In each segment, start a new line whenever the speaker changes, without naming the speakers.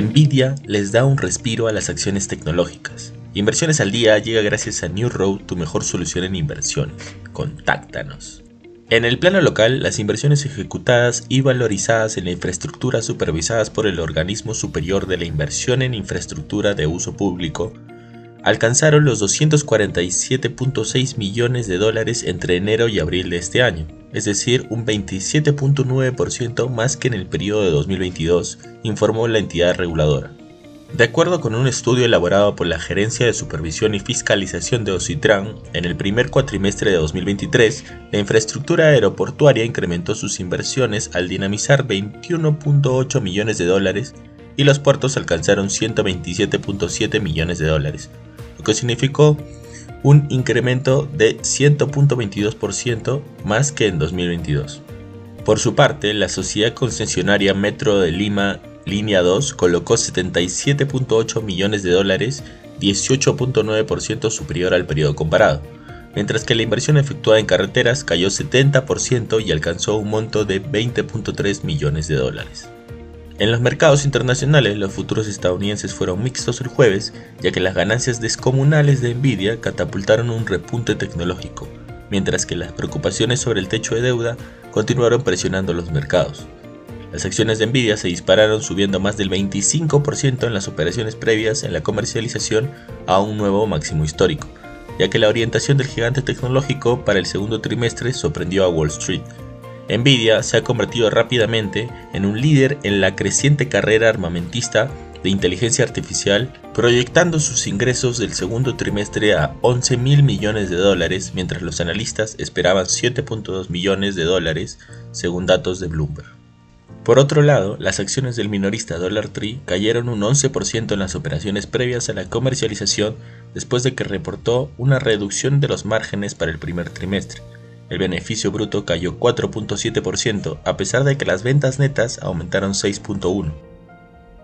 Nvidia les da un respiro a las acciones tecnológicas. Inversiones al día llega gracias a New Road, tu mejor solución en inversiones. Contáctanos. En el plano local, las inversiones ejecutadas y valorizadas en la infraestructura supervisadas por el organismo superior de la inversión en infraestructura de uso público alcanzaron los 247.6 millones de dólares entre enero y abril de este año, es decir, un 27.9% más que en el periodo de 2022, informó la entidad reguladora. De acuerdo con un estudio elaborado por la Gerencia de Supervisión y Fiscalización de Ocitran, en el primer cuatrimestre de 2023, la infraestructura aeroportuaria incrementó sus inversiones al dinamizar 21.8 millones de dólares y los puertos alcanzaron 127.7 millones de dólares, significó un incremento de 100.22% más que en 2022. Por su parte, la sociedad concesionaria Metro de Lima Línea 2 colocó 77.8 millones de dólares, 18.9% superior al periodo comparado, mientras que la inversión efectuada en carreteras cayó 70% y alcanzó un monto de 20.3 millones de dólares. En los mercados internacionales, los futuros estadounidenses fueron mixtos el jueves, ya que las ganancias descomunales de Nvidia catapultaron un repunte tecnológico, mientras que las preocupaciones sobre el techo de deuda continuaron presionando los mercados. Las acciones de Nvidia se dispararon subiendo más del 25% en las operaciones previas en la comercialización a un nuevo máximo histórico, ya que la orientación del gigante tecnológico para el segundo trimestre sorprendió a Wall Street. Nvidia se ha convertido rápidamente en un líder en la creciente carrera armamentista de inteligencia artificial, proyectando sus ingresos del segundo trimestre a 11 mil millones de dólares, mientras los analistas esperaban 7.2 millones de dólares, según datos de Bloomberg. Por otro lado, las acciones del minorista Dollar Tree cayeron un 11% en las operaciones previas a la comercialización después de que reportó una reducción de los márgenes para el primer trimestre. El beneficio bruto cayó 4.7% a pesar de que las ventas netas aumentaron 6.1%.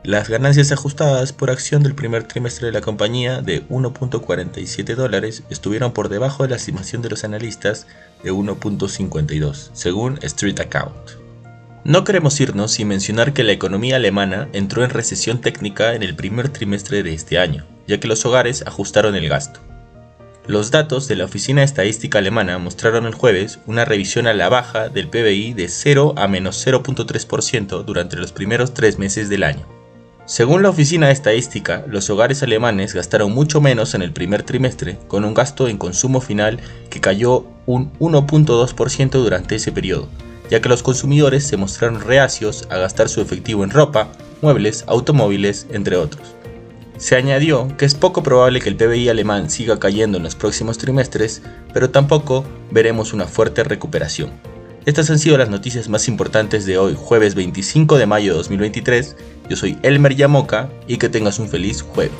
Las ganancias ajustadas por acción del primer trimestre de la compañía de 1.47 dólares estuvieron por debajo de la estimación de los analistas de 1.52, según Street Account. No queremos irnos sin mencionar que la economía alemana entró en recesión técnica en el primer trimestre de este año, ya que los hogares ajustaron el gasto. Los datos de la Oficina Estadística Alemana mostraron el jueves una revisión a la baja del PBI de 0 a menos 0.3% durante los primeros tres meses del año. Según la Oficina Estadística, los hogares alemanes gastaron mucho menos en el primer trimestre, con un gasto en consumo final que cayó un 1.2% durante ese periodo, ya que los consumidores se mostraron reacios a gastar su efectivo en ropa, muebles, automóviles, entre otros. Se añadió que es poco probable que el PBI alemán siga cayendo en los próximos trimestres, pero tampoco veremos una fuerte recuperación. Estas han sido las noticias más importantes de hoy, jueves 25 de mayo de 2023. Yo soy Elmer Yamoca y que tengas un feliz jueves.